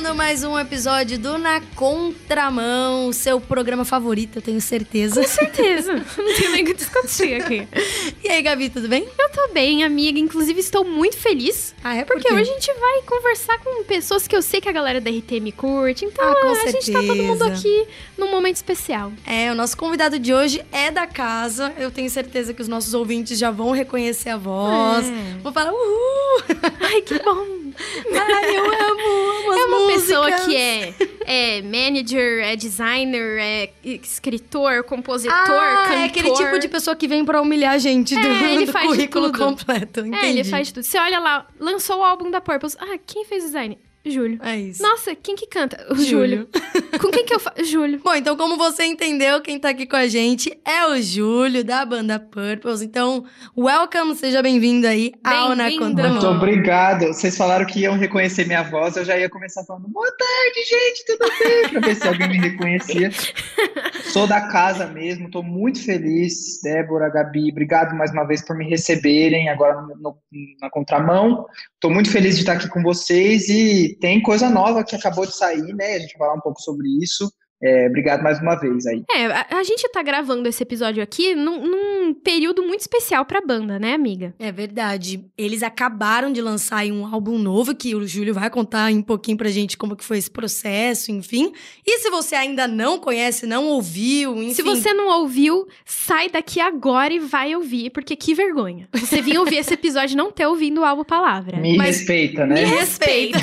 Começando mais um episódio do Na Contramão, seu programa favorito, eu tenho certeza. Com certeza. Não tem nem o que discutir aqui. E aí, Gabi, tudo bem? Eu tô bem, amiga. Inclusive, estou muito feliz. Ah, é? Por Porque quê? hoje a gente vai conversar com pessoas que eu sei que a galera da RT me curte. Então, Ah, a gente tá todo mundo certeza. aqui num momento especial. É, o nosso convidado de hoje é da casa. Eu tenho certeza que os nossos ouvintes já vão reconhecer a voz. É. Vou falar, uhul! Ai, que bom. Ai, eu amo, amo as É uma músicas. Pessoa que é, é manager, é designer, é escritor, compositor, ah, cantor. é aquele tipo de pessoa que vem pra humilhar a gente do, É, ele do currículo completo. Entendi. É, ele faz tudo. Você olha lá, lançou o álbum da Purpose. Ah, quem fez o design? Júlio. É isso. Nossa, quem que canta? O Júlio. Júlio. Com quem que eu faço? Júlio. Bom, então como você entendeu, quem tá aqui com a gente é o Júlio, da banda Purples. Então, welcome, seja bem-vindo aí ao Na. Muito obrigado. Vocês falaram que iam reconhecer minha voz, eu já ia começar falando boa tarde, gente, tudo bem? Pra ver se alguém me reconhecia. Sou da casa mesmo, tô muito feliz, Débora, Gabi, obrigado mais uma vez por me receberem agora no- no- na contramão. Tô muito feliz de estar aqui com vocês e tem coisa nova que acabou de sair, né? A gente vai falar um pouco sobre isso. É, obrigado mais uma vez aí. É, a, a gente tá gravando esse episódio aqui num, num período muito especial pra banda, né, amiga? É verdade. Eles acabaram de lançar aí um álbum novo que o Júlio vai contar um pouquinho pra gente como que foi esse processo, enfim. E se você ainda não conhece, não ouviu, enfim. Se você não ouviu, sai daqui agora e vai ouvir, porque que vergonha. Você vir ouvir esse episódio e não ter ouvido o álbum Palavra. Me Mas- respeita, né? Me respeita.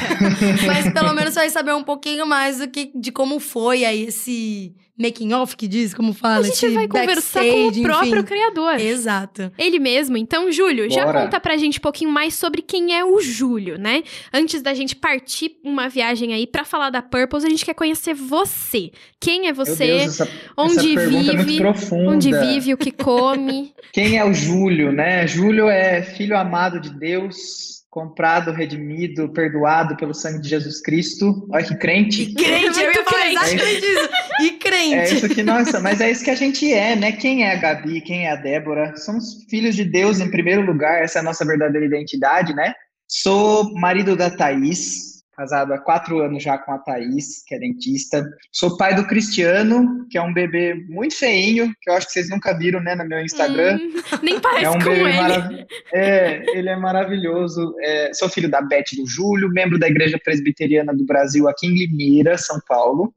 Mas pelo menos você vai saber um pouquinho mais do que de como foi aí esse making off que diz, como fala, A gente vai conversar com o próprio enfim. criador. Exato. Ele mesmo. Então, Júlio, já Bora. conta pra gente um pouquinho mais sobre quem é o Júlio, né? Antes da gente partir uma viagem aí pra falar da Purpose, a gente quer conhecer você. Quem é Meu você? Deus, essa, onde essa é muito vive, profunda. Onde vive, o que come. Quem é o Júlio, né? Júlio é filho amado de Deus, comprado, redimido, perdoado pelo sangue de Jesus Cristo. Olha que E crente. crente, eu ia falar crente. exatamente isso. E É crente. isso que nossa, mas é isso que a gente é, né? Quem é a Gabi, quem é a Débora? Somos filhos de Deus em primeiro lugar, essa é a nossa verdadeira identidade, né? Sou marido da Thaís, casado há quatro anos já com a Thaís, que é dentista. Sou pai do Cristiano, que é um bebê muito feinho, que eu acho que vocês nunca viram, né, no meu Instagram. Hum, nem parece É um com ele. maravilhoso. É, ele é maravilhoso. É, sou filho da Beth do Júlio, membro da Igreja Presbiteriana do Brasil aqui em Limeira, São Paulo.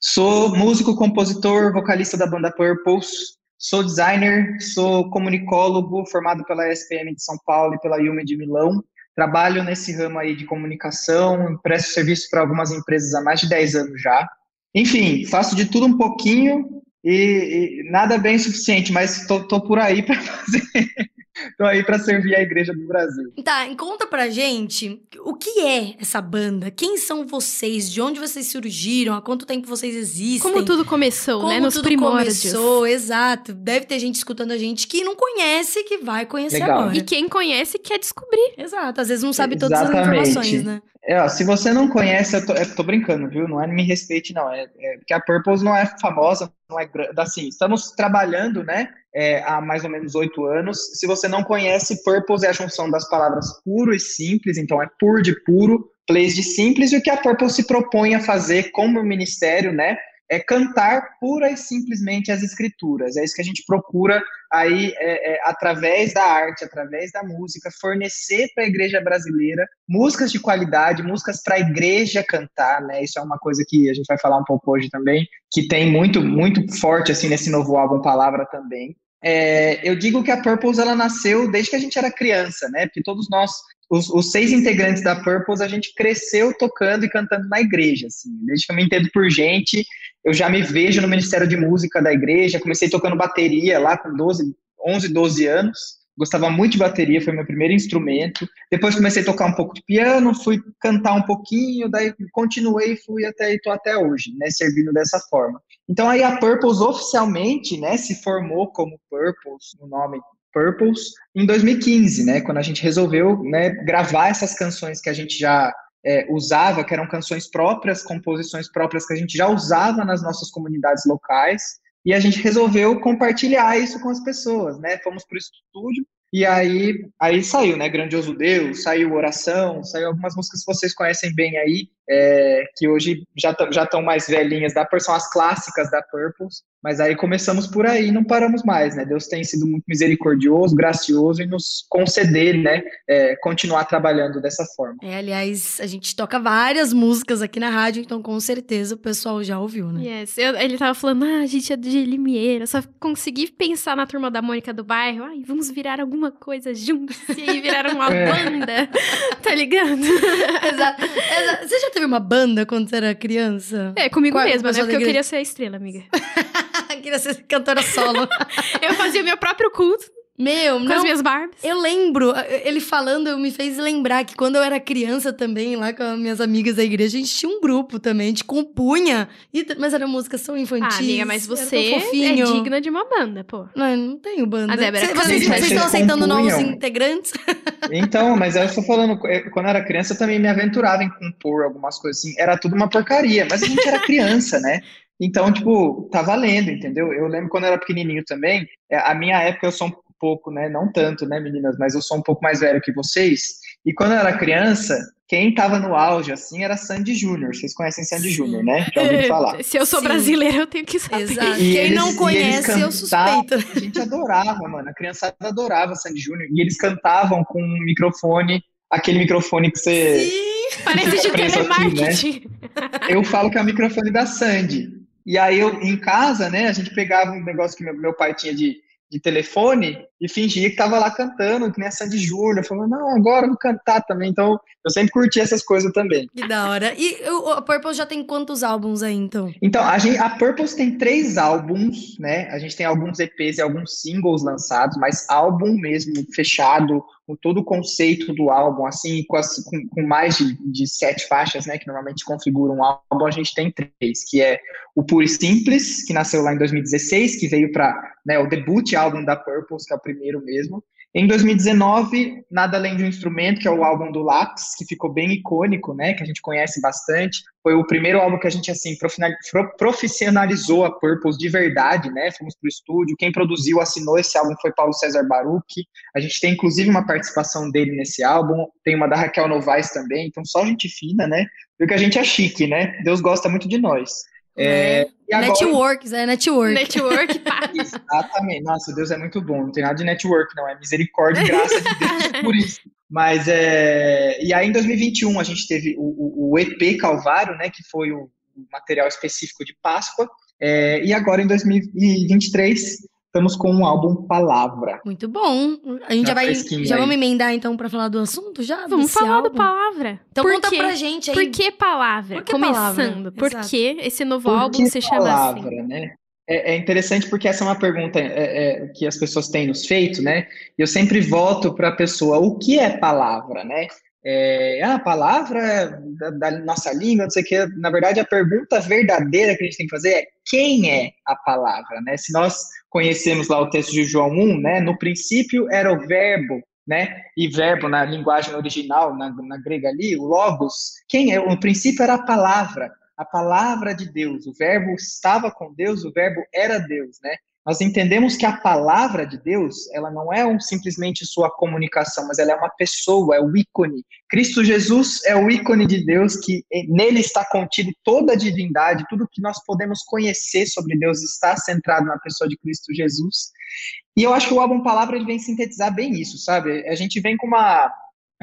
Sou músico, compositor, vocalista da banda Purples. Sou designer, sou comunicólogo, formado pela SPM de São Paulo e pela UME de Milão. Trabalho nesse ramo aí de comunicação, presto serviço para algumas empresas há mais de 10 anos já. Enfim, faço de tudo um pouquinho e, e nada bem suficiente, mas tô por aí para fazer. Tô aí para servir a Igreja do Brasil. Tá, conta pra gente o que é essa banda? Quem são vocês? De onde vocês surgiram? Há quanto tempo vocês existem? Como tudo começou, Como né? Nos tudo primórdios. começou, exato. Deve ter gente escutando a gente que não conhece, que vai conhecer Legal. agora. E quem conhece quer descobrir. Exato, às vezes não sabe todas as informações, né? É, se você não conhece, eu tô, eu tô brincando, viu? Não é me respeite, não. É, é porque a Purpose não é famosa, não é grande. Assim, estamos trabalhando, né? é, há mais ou menos oito anos. Se você não conhece, Purpose é a junção das palavras puro e simples, então é pur de puro, place de simples, e o que a Purpose se propõe a fazer como ministério, né? É cantar pura e simplesmente as escrituras. É isso que a gente procura aí, é, é, através da arte, através da música, fornecer para a igreja brasileira músicas de qualidade, músicas para a igreja cantar, né? Isso é uma coisa que a gente vai falar um pouco hoje também, que tem muito, muito forte assim nesse novo álbum Palavra também. É, eu digo que a Purpose ela nasceu desde que a gente era criança, né? Porque todos nós, os, os, seis integrantes da Purpose, a gente cresceu tocando e cantando na igreja, assim. Desde que eu me entendo por gente, eu já me vejo no Ministério de Música da igreja. Comecei tocando bateria lá com 12, 11, 12 anos. Gostava muito de bateria, foi meu primeiro instrumento. Depois comecei a tocar um pouco de piano, fui cantar um pouquinho, daí continuei fui até e tô até hoje, né, servindo dessa forma. Então aí a Purpose oficialmente, né, se formou como Purpose, o nome Purpose, em 2015, né, quando a gente resolveu, né, gravar essas canções que a gente já é, usava, que eram canções próprias, composições próprias que a gente já usava nas nossas comunidades locais, e a gente resolveu compartilhar isso com as pessoas, né? Fomos para o estúdio e aí, aí saiu, né? Grandioso Deus, saiu Oração, saiu algumas músicas que vocês conhecem bem aí, é, que hoje já estão já mais velhinhas da são as clássicas da Purples, mas aí começamos por aí e não paramos mais, né? Deus tem sido muito misericordioso, gracioso em nos conceder, né, é, continuar trabalhando dessa forma. É, aliás, a gente toca várias músicas aqui na rádio, então com certeza o pessoal já ouviu, né? Yes, eu, ele tava falando, ah, a gente é de Limeira, só consegui pensar na turma da Mônica do bairro, ai, vamos virar alguma coisa juntos, e aí viraram uma é. banda, tá ligado? exato, exato. Você já teve uma banda quando você era criança? É, comigo Qual, mesma, né? Porque eu queria ser a estrela, amiga. queria ser cantora solo. eu fazia meu próprio culto. Meu, com não, as minhas barbas. Eu lembro, ele falando me fez lembrar que quando eu era criança também, lá com as minhas amigas da igreja, a gente tinha um grupo também, a gente compunha, e, mas era música só infantil. Ah, amiga, mas você é digna de uma banda, pô. Não, não tenho banda. A Débora, Cê, vocês, vocês estão aceitando novos integrantes? Então, mas eu estou falando, quando eu era criança eu também me aventurava em compor algumas coisas assim, era tudo uma porcaria, mas a gente era criança, né? Então, tipo, tá valendo, entendeu? Eu lembro quando eu era pequenininho também, é, a minha época eu sou um pouco, né? Não tanto, né, meninas, mas eu sou um pouco mais velho que vocês. E quando eu era criança, quem tava no auge, assim, era Sandy Júnior. Vocês conhecem Sandy Júnior, né? Já ouviram falar. Se eu sou Sim. brasileira, eu tenho que saber. Exato. quem eles, não conhece, cantavam, eu suspeito. A gente adorava, mano. A criançada adorava Sandy Júnior. E eles cantavam com um microfone, aquele microfone que você... Sim, parece de telemarketing. Né? Eu falo que é o microfone da Sandy. E aí eu, em casa, né, a gente pegava um negócio que meu, meu pai tinha de, de telefone e fingia que tava lá cantando, que nem a Sandy Júnior, falando, não, agora eu vou cantar também. Então, eu sempre curti essas coisas também. Que da hora. E a Purple já tem quantos álbuns aí, então? Então, a, gente, a Purple tem três álbuns, né? A gente tem alguns EPs e alguns singles lançados, mas álbum mesmo, fechado, com todo o conceito do álbum, assim, com, as, com, com, mais de, de sete faixas, né, que normalmente configuram um álbum, a gente tem três, que é o Puro e Simples, que nasceu lá em 2016, que veio para né, o debut álbum da Purple, que é o primeiro mesmo, em 2019, Nada Além de um Instrumento, que é o álbum do Lax, que ficou bem icônico, né, que a gente conhece bastante. Foi o primeiro álbum que a gente, assim, profissionalizou a Purpose de verdade, né, fomos pro estúdio. Quem produziu, assinou esse álbum foi Paulo César Baruch. A gente tem, inclusive, uma participação dele nesse álbum. Tem uma da Raquel Novaes também, então só gente fina, né, porque a gente é chique, né, Deus gosta muito de nós. É, é agora... Networks, é network. Network, pá. Exatamente. Nossa, Deus é muito bom. Não tem nada de network, não. É misericórdia e graça de Deus por isso. Mas é. E aí, em 2021, a gente teve o, o, o EP Calvário, né? Que foi o, o material específico de Páscoa. É, e agora, em 2023, estamos com um álbum Palavra. Muito bom. A gente já, vai. Já aí. vamos emendar então para falar do assunto já? Vamos falar álbum? do Palavra. Então Por conta quê? pra gente aí. Por que Palavra? Por que Começando. Palavra? Por que esse novo Por álbum se chama palavra, assim? Né? É, é, interessante porque essa é uma pergunta é, é, que as pessoas têm nos feito, né? E eu sempre volto para a pessoa: o que é palavra, né? é, ah, a palavra da, da, nossa língua, não sei o que. Na verdade, a pergunta verdadeira que a gente tem que fazer é quem é a palavra, né? Se nós conhecemos lá o texto de João 1, né? No princípio era o verbo, né? E verbo na linguagem original, na, na grega ali, o logos. Quem é? O princípio era a palavra, a palavra de Deus. O verbo estava com Deus, o verbo era Deus, né? Nós entendemos que a palavra de Deus, ela não é um, simplesmente sua comunicação, mas ela é uma pessoa, é o ícone. Cristo Jesus é o ícone de Deus, que nele está contido toda a divindade, tudo que nós podemos conhecer sobre Deus está centrado na pessoa de Cristo Jesus. E eu acho que o álbum Palavra ele vem sintetizar bem isso, sabe? A gente vem com uma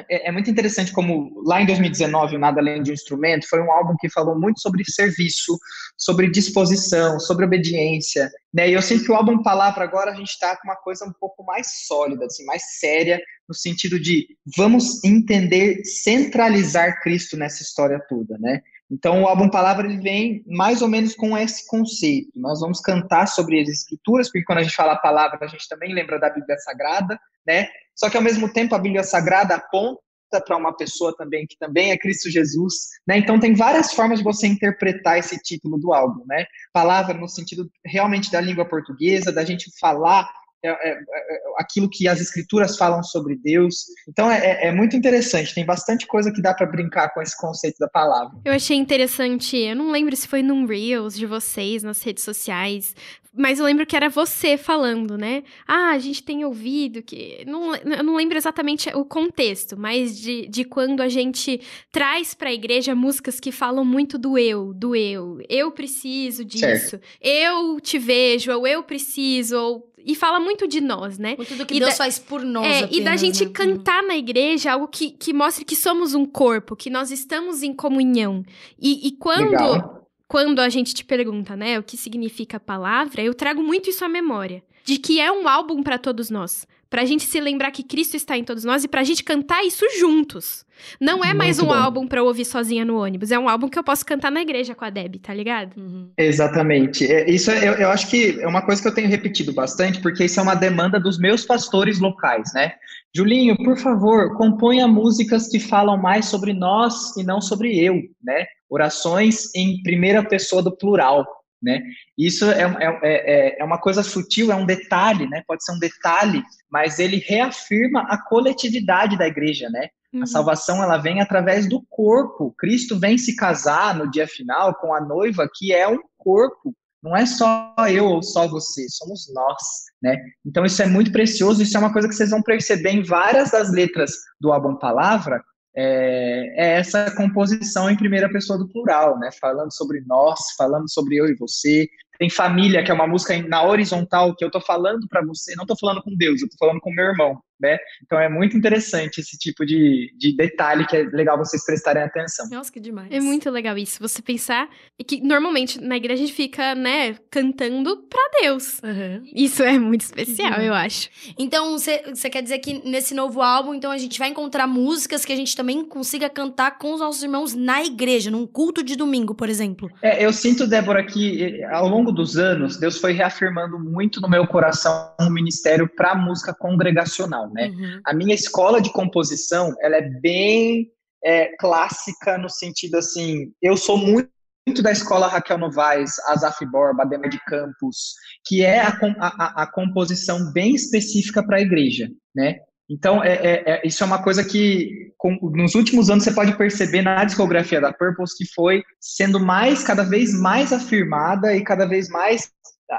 é, é, muito interessante como lá em 2019 o Nada Além de um Instrumento foi um álbum que falou muito sobre serviço, sobre disposição, sobre obediência, né? E eu sinto que o álbum Palavra agora a gente está com uma coisa um pouco mais sólida, assim, mais séria, no sentido de vamos entender, centralizar Cristo nessa história toda, né? Então, o álbum Palavra ele vem mais ou menos com esse conceito. Nós vamos cantar sobre as escrituras, porque quando a gente fala a palavra, a gente também lembra da Bíblia Sagrada, né? Só que ao mesmo tempo a Bíblia Sagrada aponta para uma pessoa também que também é Cristo Jesus, né? Então tem várias formas de você interpretar esse título do álbum, né? Palavra no sentido realmente da língua portuguesa, da gente falar é, é, é, aquilo que as escrituras falam sobre Deus. Então é, é muito interessante, tem bastante coisa que dá para brincar com esse conceito da palavra. Eu achei interessante, eu não lembro se foi num Reels de vocês nas redes sociais, mas eu lembro que era você falando, né? Ah, a gente tem ouvido que. Não, eu não lembro exatamente o contexto, mas de, de quando a gente traz para a igreja músicas que falam muito do eu, do eu. Eu preciso disso. Certo. Eu te vejo, ou eu preciso, ou e fala muito de nós, né? Muito do que e Deus da, faz por nós. É, apenas, e da gente né? cantar na igreja algo que, que mostre que somos um corpo, que nós estamos em comunhão. E, e quando. Legal quando a gente te pergunta, né, o que significa a palavra, eu trago muito isso à memória. De que é um álbum para todos nós. Pra gente se lembrar que Cristo está em todos nós e pra gente cantar isso juntos. Não é mais Muito um bom. álbum pra eu ouvir sozinha no ônibus. É um álbum que eu posso cantar na igreja com a Deb, tá ligado? Uhum. Exatamente. É, isso é, eu, eu acho que é uma coisa que eu tenho repetido bastante, porque isso é uma demanda dos meus pastores locais, né? Julinho, por favor, componha músicas que falam mais sobre nós e não sobre eu, né? orações em primeira pessoa do plural, né? Isso é, é, é, é uma coisa sutil, é um detalhe, né? Pode ser um detalhe, mas ele reafirma a coletividade da igreja, né? Uhum. A salvação ela vem através do corpo. Cristo vem se casar no dia final com a noiva que é um corpo. Não é só eu ou só você, somos nós, né? Então isso é muito precioso. Isso é uma coisa que vocês vão perceber em várias das letras do álbum Palavra, é, é, essa composição em primeira pessoa do plural, né? Falando sobre nós, falando sobre eu e você. Tem família, que é uma música na horizontal, que eu tô falando para você, não tô falando com Deus, eu tô falando com meu irmão né? Então é muito interessante esse tipo de, de detalhe que é legal vocês prestarem atenção. Nossa, que demais. É muito legal isso, você pensar que normalmente na igreja a gente fica, né, cantando pra Deus. Uhum. Isso é muito especial, uhum. eu acho. Então, você quer dizer que nesse novo álbum, então a gente vai encontrar músicas que a gente também consiga cantar com os nossos irmãos na igreja, num culto de domingo, por exemplo? É, eu sinto, Débora, que ao longo dos anos, Deus foi reafirmando muito no meu coração um ministério para música congregacional né? Uhum. A minha escola de composição, ela é bem é, clássica no sentido assim, eu sou muito muito da escola Raquel Novaes, Asaf Borba, Adema de Campos, que é a, a, a composição bem específica para a igreja, né? Então, é, é, é, isso é uma coisa que, com, nos últimos anos, você pode perceber na discografia da Purpose que foi sendo mais, cada vez mais afirmada e cada vez mais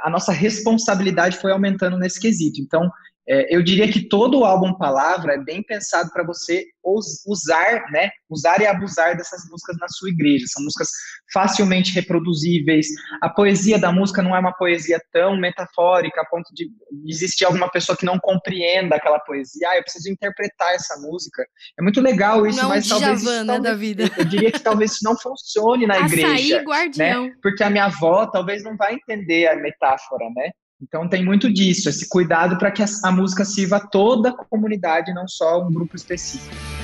a nossa responsabilidade foi aumentando nesse quesito. Então, é, eu diria que todo o álbum Palavra é bem pensado para você usar, né, usar e abusar dessas músicas na sua igreja. São músicas facilmente reproduzíveis. A poesia da música não é uma poesia tão metafórica a ponto de existir alguma pessoa que não compreenda aquela poesia. Ah, eu preciso interpretar essa música. É muito legal isso, não mas talvez, isso, talvez da vida. eu diria que talvez isso não funcione na Açaí, igreja. guardião. Né? Porque a minha avó talvez não vai entender a metáfora, né? Então tem muito disso, esse cuidado para que a, música sirva a toda a comunidade, não só um grupo específico.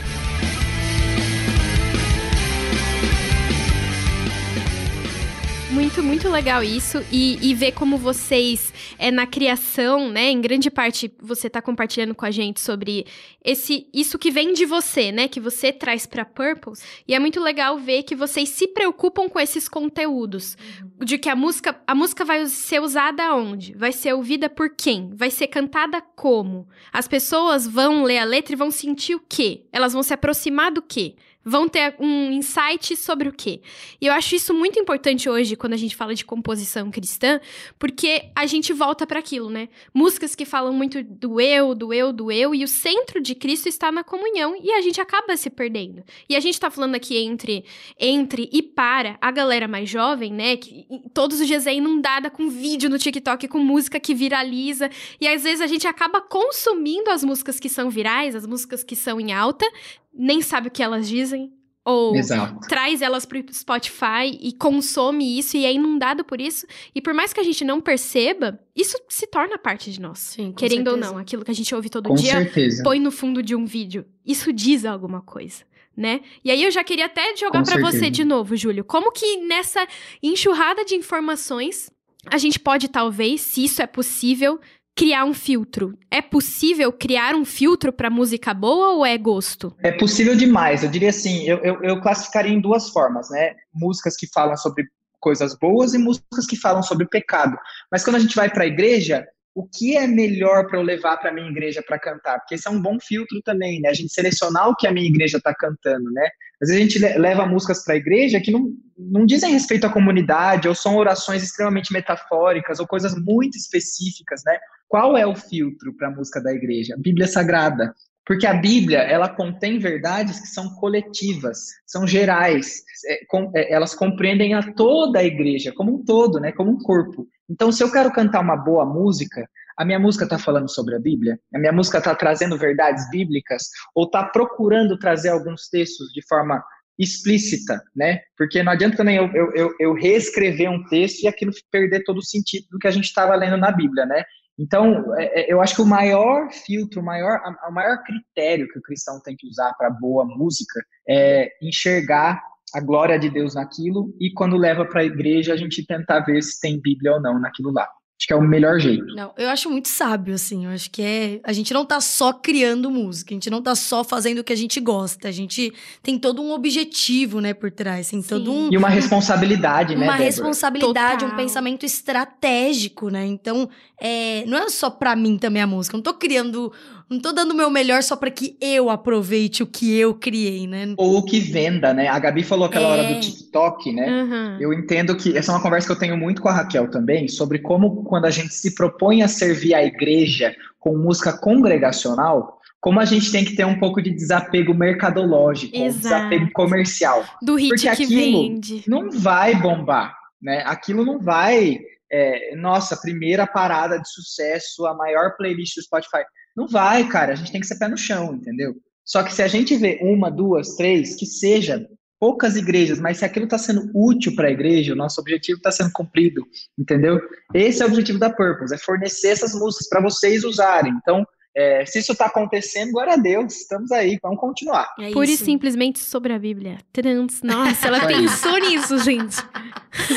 Muito, muito legal isso. E, e ver como vocês, é, na criação, né? Em grande parte, você tá compartilhando com a gente sobre esse isso que vem de você, né? Que você traz pra Purples. E é muito legal ver que vocês se preocupam com esses conteúdos. Uhum. De que a música, a música vai ser usada onde? Vai ser ouvida por quem? Vai ser cantada como? As pessoas vão ler a letra e vão sentir o quê? Elas vão se aproximar do quê? Vão ter um insight sobre o quê. E eu acho isso muito importante hoje, quando a gente fala de composição cristã, porque a gente volta para aquilo, né? Músicas que falam muito do eu, do eu, do eu, e o centro de Cristo está na comunhão, e a gente acaba se perdendo. E a gente tá falando aqui entre, entre e para a galera mais jovem, né? Que todos os dias é inundada com vídeo no TikTok, com música que viraliza, e às vezes a gente acaba consumindo as músicas que são virais, as músicas que são em alta, nem sabe o que elas dizem, ou Exato. traz elas pro Spotify e consome isso e é inundado por isso. E por mais que a gente não perceba, isso se torna parte de nós. Sim, querendo certeza. ou não, aquilo que a gente ouve todo com dia, certeza. põe no fundo de um vídeo. Isso diz alguma coisa. Né? E aí eu já queria até jogar para você de novo, Júlio. Como que nessa enxurrada de informações a gente pode talvez, se isso é possível, criar um filtro. É possível criar um filtro para música boa ou é gosto? É possível demais. Eu diria assim, eu, eu, eu classificaria em duas formas, né? Músicas que falam sobre coisas boas e músicas que falam sobre pecado. Mas quando a gente vai para a igreja, o que é melhor para eu levar para minha igreja para cantar? Porque esse é um bom filtro também, né? A gente selecionar o que a minha igreja está cantando, né? Às vezes a gente leva músicas para a igreja que não, não dizem respeito à comunidade, ou são orações extremamente metafóricas, ou coisas muito específicas, né? Qual é o filtro para a música da igreja? Bíblia Sagrada. Porque a Bíblia, ela contém verdades que são coletivas, são gerais, é, com, é, elas compreendem a toda a igreja, como um todo, né, como um corpo. Então, se eu quero cantar uma boa música, a minha música está falando sobre a Bíblia? A minha música está trazendo verdades bíblicas? Ou está procurando trazer alguns textos de forma explícita, né? Porque não adianta também eu, eu, eu reescrever um texto e aquilo perder todo o sentido do que a gente estava lendo na Bíblia, né? Então, é, é, eu acho que o maior filtro, o maior, o maior critério que o cristão tem que usar para boa música é enxergar a glória de Deus naquilo e quando leva para a igreja a gente tentar ver se tem Bíblia ou não naquilo lá. Acho que é o melhor jeito. Não, eu acho muito sábio, assim. Eu acho que é. A gente não tá só criando música, a gente não tá só fazendo o que a gente gosta. A gente tem todo um objetivo, né, por trás. Tem todo um. E uma responsabilidade, né? Uma responsabilidade, Total. um pensamento estratégico, né? Então, é, não é só pra mim também a música. Eu não tô criando não tô dando o meu melhor só para que eu aproveite o que eu criei, né? Ou o que venda, né? A Gabi falou aquela é. hora do é. TikTok, né? Uhum. Eu entendo que essa é uma conversa que eu tenho muito com a Raquel também, sobre como quando a gente se propõe a servir a igreja com música congregacional, como a gente tem que ter um pouco de desapego mercadológico, um desapego comercial. Do hit Porque que aquilo vende. não vai bombar, né? Aquilo não vai é, nossa, primeira parada de sucesso, a maior playlist do Spotify. Não vai, cara. A gente tem que ser pé no chão, entendeu? Só que se a gente vê uma, duas, três, que seja poucas igrejas, mas se aquilo está sendo útil para a igreja, o nosso objetivo está sendo cumprido, entendeu? Esse é o objetivo da Purpose, é fornecer essas músicas para vocês usarem. Então, é, se isso está acontecendo, glória a Deus, estamos aí, vamos continuar. É Pura e simplesmente sobre a Bíblia. Trans. Nossa, ela pensou nisso, gente.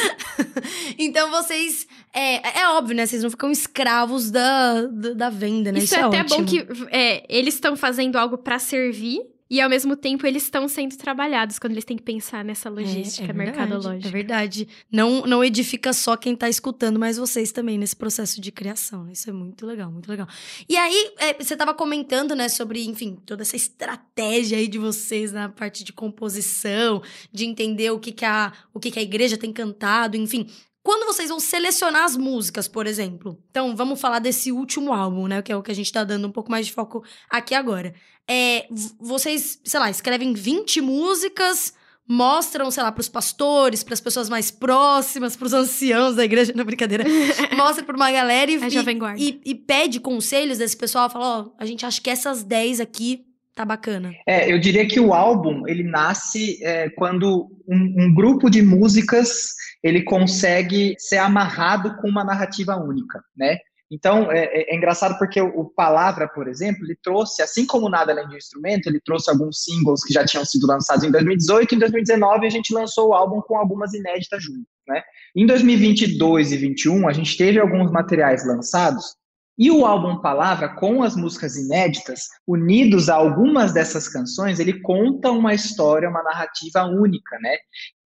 então vocês. É, é óbvio, né? Vocês não ficam escravos da, da, da venda, né? Isso, isso é, é até ótimo. bom que é, eles estão fazendo algo para servir e ao mesmo tempo eles estão sendo trabalhados quando eles têm que pensar nessa é, logística é, é verdade, mercadológica. É verdade. Não, não edifica só quem está escutando, mas vocês também nesse processo de criação. Isso é muito legal, muito legal. E aí, é, você estava comentando, né, sobre, enfim, toda essa estratégia aí de vocês na parte de composição, de entender o que, que, a, o que, que a igreja tem cantado, enfim. Quando vocês vão selecionar as músicas, por exemplo. Então, vamos falar desse último álbum, né? Que é o que a gente tá dando um pouco mais de foco aqui agora. É, vocês, sei lá, escrevem 20 músicas, mostram, sei lá, pros pastores, para as pessoas mais próximas, pros anciãos da igreja, não brincadeira. mostra pra uma galera e, e, e, e, pede conselhos desse pessoal, fala, ó, oh, a gente acha que essas 10 aqui tá bacana. É, eu diria que o álbum, ele nasce é, quando um, um grupo de músicas ele consegue ser amarrado com uma narrativa única, né? Então, é, é, é engraçado porque o, o, Palavra, por exemplo, ele trouxe, assim como Nada Além de um Instrumento, ele trouxe alguns singles que já tinham sido lançados em 2018 e em 2019 a gente lançou o álbum com algumas inéditas juntos, né? Em 2022 e 2021, a gente teve alguns materiais lançados e o álbum Palavra, com as músicas inéditas, unidos a algumas dessas canções, ele conta uma história, uma narrativa única, né?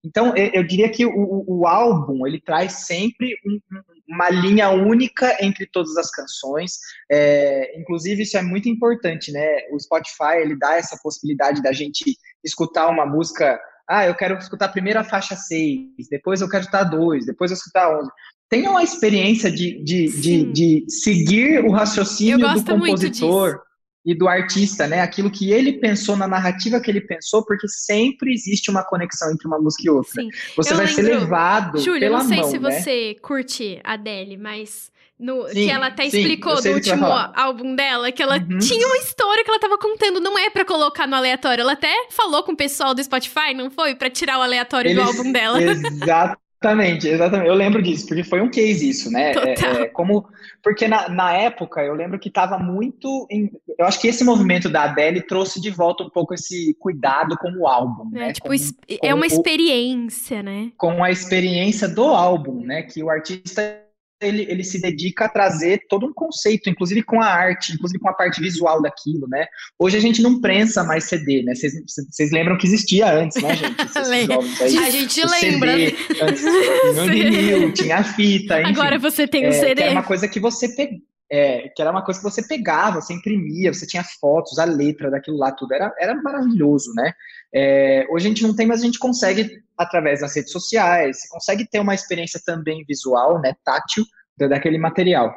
Então, eu, diria que o, o, álbum, ele traz sempre um, uma linha única entre todas as canções. É, inclusive, isso é muito importante, né? O Spotify, ele dá essa possibilidade da gente escutar uma música ah, eu quero escutar a primeira faixa 6, depois eu quero escutar 2, depois eu escutar 11 tenha uma experiência de, de, de, de, seguir o raciocínio do compositor e do artista, né? Aquilo que ele pensou na narrativa que ele pensou, porque sempre existe uma conexão entre uma música e outra. Sim. Você Eu vai lembro, ser levado Júlio, pela não sei mão, se né? você curte a Adele, mas no, sim, que ela até explicou do último álbum dela, que ela uhum. tinha uma história que ela tava contando, não é para colocar no aleatório. Ela até falou com o pessoal do Spotify, não foi? para tirar o aleatório Eles, do álbum dela. Exatamente, exatamente. Eu lembro disso, porque foi um case isso, né? É, é, como, porque na, na época eu lembro que estava muito. Em, eu acho que esse movimento da Adele trouxe de volta um pouco esse cuidado com o álbum, é, né? Tipo, com, é uma experiência, né? Com a experiência do álbum, né? Que o artista ele, ele se dedica a trazer todo um conceito, inclusive com a arte, inclusive com a parte visual daquilo, né? Hoje a gente não prensa mais CD, né? Vocês lembram que existia antes, né, gente? Aí, a gente lembra. CD, antes, tinha vinil, tinha fita, enfim. Agora você tem o um é, CD. é uma coisa que você pegou. É, que era uma coisa que você pegava, você imprimia, você tinha fotos, a letra daquilo lá, tudo. Era, era maravilhoso, né? É, hoje a gente não tem, mas a gente consegue, através das redes sociais, você consegue ter uma experiência também visual, né, tátil, daquele material.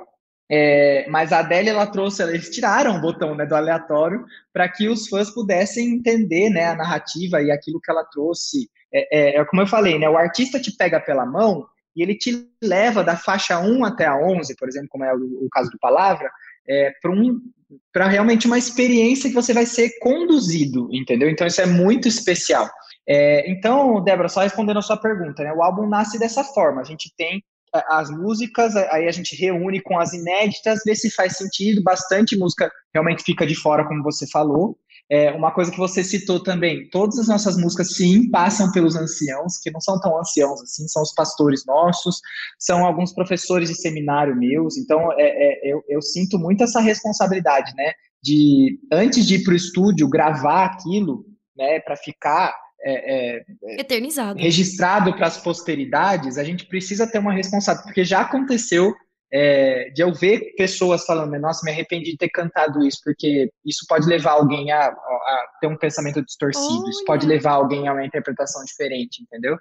É, mas a Adélia, ela trouxe, eles tiraram o botão né, do aleatório para que os fãs pudessem entender né, a narrativa e aquilo que ela trouxe. É, é, é, como eu falei, né, o artista te pega pela mão e ele te leva da faixa 1 até a 11, por exemplo, como é o, o caso do Palavra, é, para um, realmente uma experiência que você vai ser conduzido, entendeu? Então isso é muito especial. É, então, Débora, só respondendo a sua pergunta, né, o álbum nasce dessa forma. A gente tem as músicas, aí a gente reúne com as inéditas, vê se faz sentido, bastante música realmente fica de fora, como você falou. É, uma coisa que você citou também, todas as nossas músicas, sim, passam pelos anciãos, que não são tão anciãos assim, são os pastores nossos, são alguns professores de seminário meus, então é, é, eu, eu sinto muito essa responsabilidade, né, de, antes de ir para o estúdio, gravar aquilo, né, para ficar é, é, eternizado, registrado para as posteridades, a gente precisa ter uma responsabilidade, porque já aconteceu é, de eu ver pessoas falando, nossa, me arrependi de ter cantado isso, porque isso pode levar alguém a, a ter um pensamento distorcido, Olha. isso pode levar alguém a uma interpretação diferente, entendeu?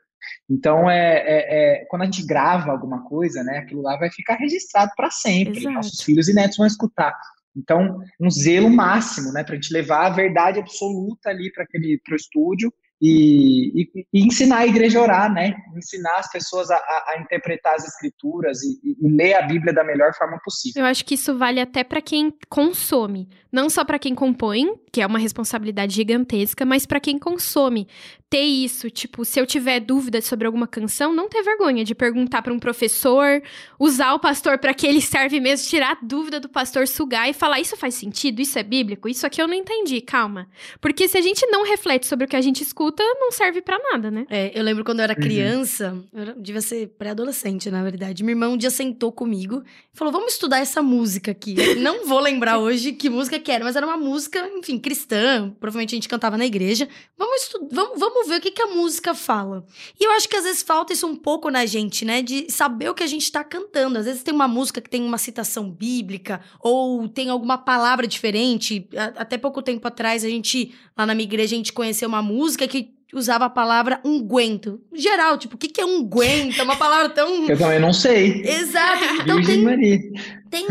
Então, é, é, é, quando a gente grava alguma coisa, né, aquilo lá vai ficar registrado para sempre, Exato. nossos filhos e netos vão escutar. Então, um zelo máximo, né, para a gente levar a verdade absoluta ali para aquele pro estúdio e, e, e, ensinar a igreja a orar, né? Ensinar as pessoas a, a interpretar as escrituras e, e, ler a Bíblia da melhor forma possível. Eu acho que isso vale até para quem consome, não só para quem compõe, que é uma responsabilidade gigantesca, mas para quem consome ter isso, tipo, se eu tiver dúvida sobre alguma canção, não ter vergonha de perguntar para um professor, usar o pastor para que ele serve mesmo, tirar a dúvida do pastor, sugar e falar: Isso faz sentido? Isso é bíblico? Isso aqui eu não entendi, calma. Porque se a gente não reflete sobre o que a gente escuta, não serve para nada, né? É, eu lembro quando eu era uhum. criança, uhum. eu devia ser pré-adolescente, na verdade. Meu irmão um dia sentou comigo e falou: Vamos estudar essa música aqui. Não vou lembrar hoje que música que era, mas era uma música, enfim, cristã. Provavelmente a gente cantava na igreja. Vamos estudar, vamos, vamos vamos ver o que, que a música fala. E eu acho que às vezes falta isso um pouco na gente, né? De saber o que a gente tá cantando. Às vezes tem uma música que tem uma citação bíblica, ou tem alguma palavra diferente. Até pouco tempo atrás, a gente, lá na minha igreja, a gente conheceu uma música que usava a palavra unguento. Geral, tipo, o que, que é unguento? É uma palavra tão. Eu também não sei. Exato. Então tem, tem,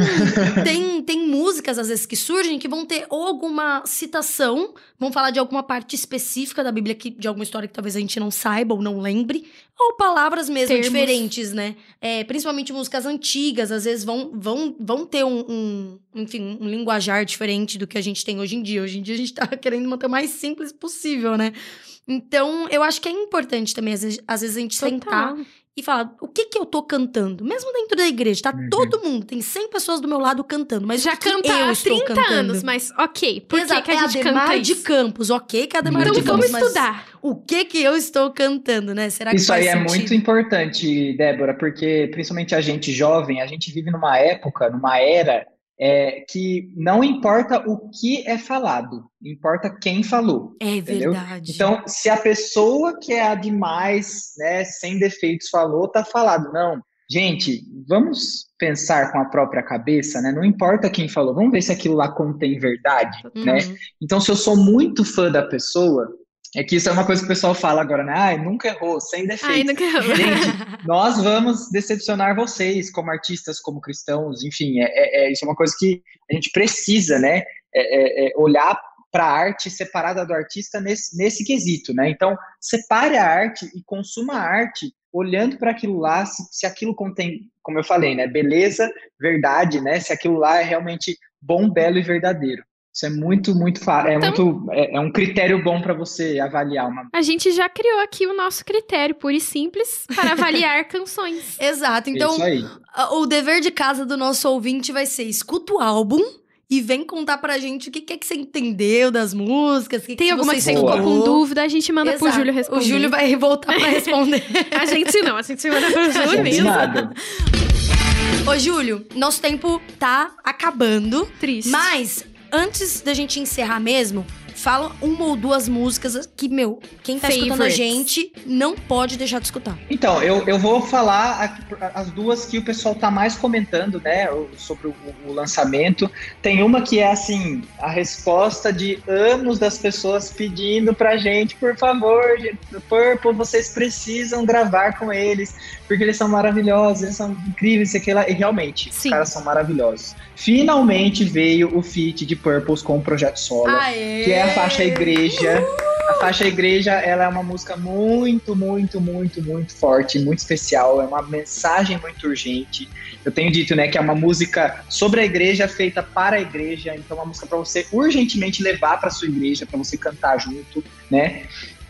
tem, tem músicas, às vezes, que surgem que vão ter ou alguma citação, vão falar de alguma parte específica da Bíblia, que, de alguma história que talvez a gente não saiba ou não lembre, ou palavras mesmo Termos. diferentes, né? É, principalmente músicas antigas, às vezes vão, vão, vão ter um, um, enfim, um linguajar diferente do que a gente tem hoje em dia. Hoje em dia a gente tá querendo manter o mais simples possível, né? Então, eu acho que é importante também, às vezes, às vezes a gente Total. sentar e falar o que que eu tô cantando. Mesmo dentro da igreja, tá uhum. todo mundo, tem 100 pessoas do meu lado cantando, mas já canta eu há 30 cantando? anos, mas ok, por Exato, que, que a é gente Ademar canta de Campos, ok, que é Ademar então, de Campos, vamos estudar. O que que eu estou cantando, né? Será que Isso aí é sentido? é muito importante, Débora, porque principalmente a gente jovem, a gente vive numa época, numa era é, que não importa o que é falado, importa quem falou. É entendeu? verdade. Então, se a pessoa que é a demais, né, sem defeitos falou, tá falado. Não, gente, vamos pensar com a própria cabeça, né? Não importa quem falou, vamos ver se aquilo lá contém verdade, uhum. né? Então, se eu sou muito fã da pessoa, é que isso é uma coisa que o pessoal fala agora, né? Ai, nunca errou, sem defeitos. Ai, nunca errou. Gente, nós vamos decepcionar vocês como artistas, como cristãos, enfim, é, é, é isso é uma coisa que a gente precisa, né? É, é, é olhar para a arte separada do artista nesse, nesse quesito, né? Então, separe a arte e consuma a arte olhando para aquilo lá, se, se aquilo contém, como eu falei, né? Beleza, verdade, né? Se aquilo lá é realmente bom, belo e verdadeiro. Isso é muito, muito fácil. É, então, muito, é, é, um critério bom para você avaliar uma. A gente já criou aqui o nosso critério, puro e simples, para avaliar canções. Exato. Então, o dever de casa do nosso ouvinte vai ser: escuta o álbum e vem contar pra gente o que, que é que você entendeu das músicas. Que Tem que alguma que você ficou com dúvida, a gente manda Exato. pro Júlio responder. O Júlio vai voltar pra responder. a gente não, a gente manda pro Júlio mesmo. Ô, Júlio, nosso tempo tá acabando. Triste. Mas antes da gente encerrar mesmo, Fala uma ou duas músicas que, meu, quem tá escutando a Favorites. gente não pode deixar de escutar. Então, eu, eu vou falar a- as duas que o pessoal tá mais comentando, né, sobre o, o lançamento. Tem uma que é, assim, a resposta de anos das pessoas pedindo pra gente, por favor, gente, Purple, vocês precisam gravar com eles, porque eles são maravilhosos, eles são incríveis, isso aqui lá. E realmente, Sim. os caras são maravilhosos. Finalmente veio o feat de Purples com o Projeto Solo Aê! que é a faixa Igreja. A faixa Igreja, ela é uma música muito, muito, muito, muito forte, muito especial, é uma mensagem muito urgente. Eu tenho dito, né, que é uma música sobre a igreja, feita para a igreja, então é uma música para você urgentemente levar para sua igreja, para você cantar junto, né?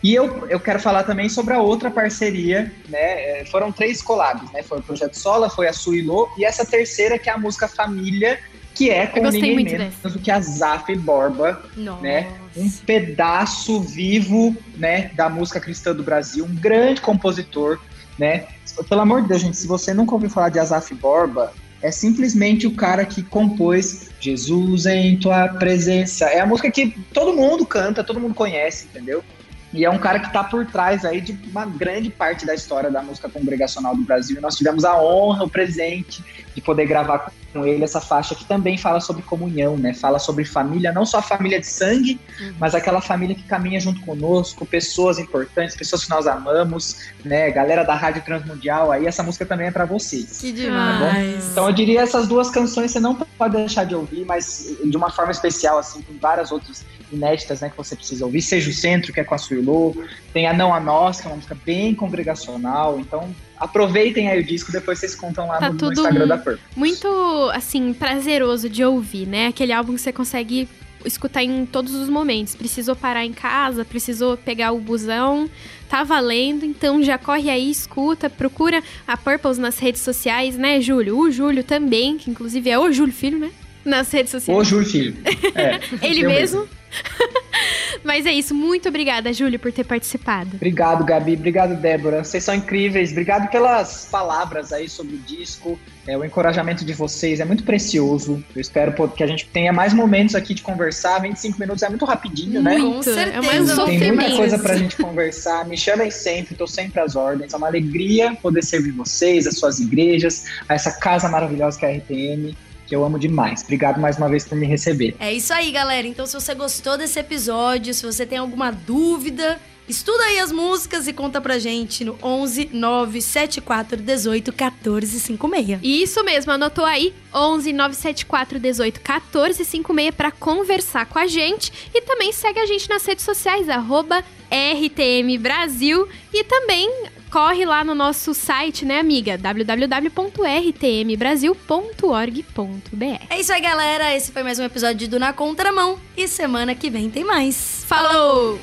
E eu, eu quero falar também sobre a outra parceria, né? é, Foram três collabs, né? Foi o Projeto Sola, foi a Suilô, e essa terceira que é a música Família, que é com ninguém menos dessa. do que a Zaf Borba, Nossa. né? Um pedaço vivo, né, da música cristã do Brasil, um grande compositor, né? Pelo amor de Deus, gente, se você nunca ouviu falar de Asaf Borba, é simplesmente o cara que compôs Jesus em tua presença. É a música que todo mundo canta, todo mundo conhece, entendeu? E é um cara que está por trás aí de uma grande parte da história da música congregacional do Brasil. Nós tivemos a honra, o presente de poder gravar com ele essa faixa que também fala sobre comunhão, né? Fala sobre família, não só a família de sangue, mas aquela família que caminha junto conosco, pessoas importantes, pessoas que nós amamos, né? Galera da Rádio Transmundial, aí essa música também é para vocês. Que demais. Então eu diria essas duas canções você não pode deixar de ouvir, mas de uma forma especial, assim, com várias outras inéditas, né, que você precisa ouvir. Seja o Centro, que é com a Suilô, tem a Não a Nós, que é uma música bem congregacional. Então aproveitem aí o disco, depois vocês contam lá Tá no, no Instagram da Purple. Muito, assim, prazeroso de ouvir, né? Aquele álbum que você consegue escutar em todos os momentos. Precisou parar em casa, precisou pegar o busão, tá valendo. Então já corre aí, escuta, procura a Purples nas redes sociais, né, Júlio? O Júlio também, que inclusive é o Júlio Filho, né? Nas redes sociais. Ô, Júlio Filho. É, Ele eu mesmo. Mas é isso. Muito obrigada, Júlio, por ter participado. Obrigado, Gabi. Obrigado, Débora. Vocês são incríveis. Obrigado pelas palavras aí sobre o disco. É, o encorajamento de vocês é muito precioso. Eu espero pô, que a gente tenha mais momentos aqui de conversar. 25 minutos é muito rapidinho, né? Muito. Com É certeza. mais um Tem muita coisa pra gente conversar. Me chamem sempre, tô sempre às ordens. É uma alegria poder servir vocês, as suas igrejas, a essa casa maravilhosa que é a RTM, que eu amo demais. Obrigado mais uma vez por me receber. É isso aí, galera. Então, se você gostou desse episódio, se você tem alguma dúvida, estuda aí as músicas e conta pra gente no 11 974 18 14 56. Isso mesmo, anotou aí 11 974 18 14 56 para conversar com a gente e também segue a gente nas redes sociais arroba RTM Brasil e também corre lá no nosso site, né, amiga? www.rtmbrasil.org.br. É isso aí, galera. Esse foi mais um episódio do Na Contramão. E semana que vem tem mais. Falou!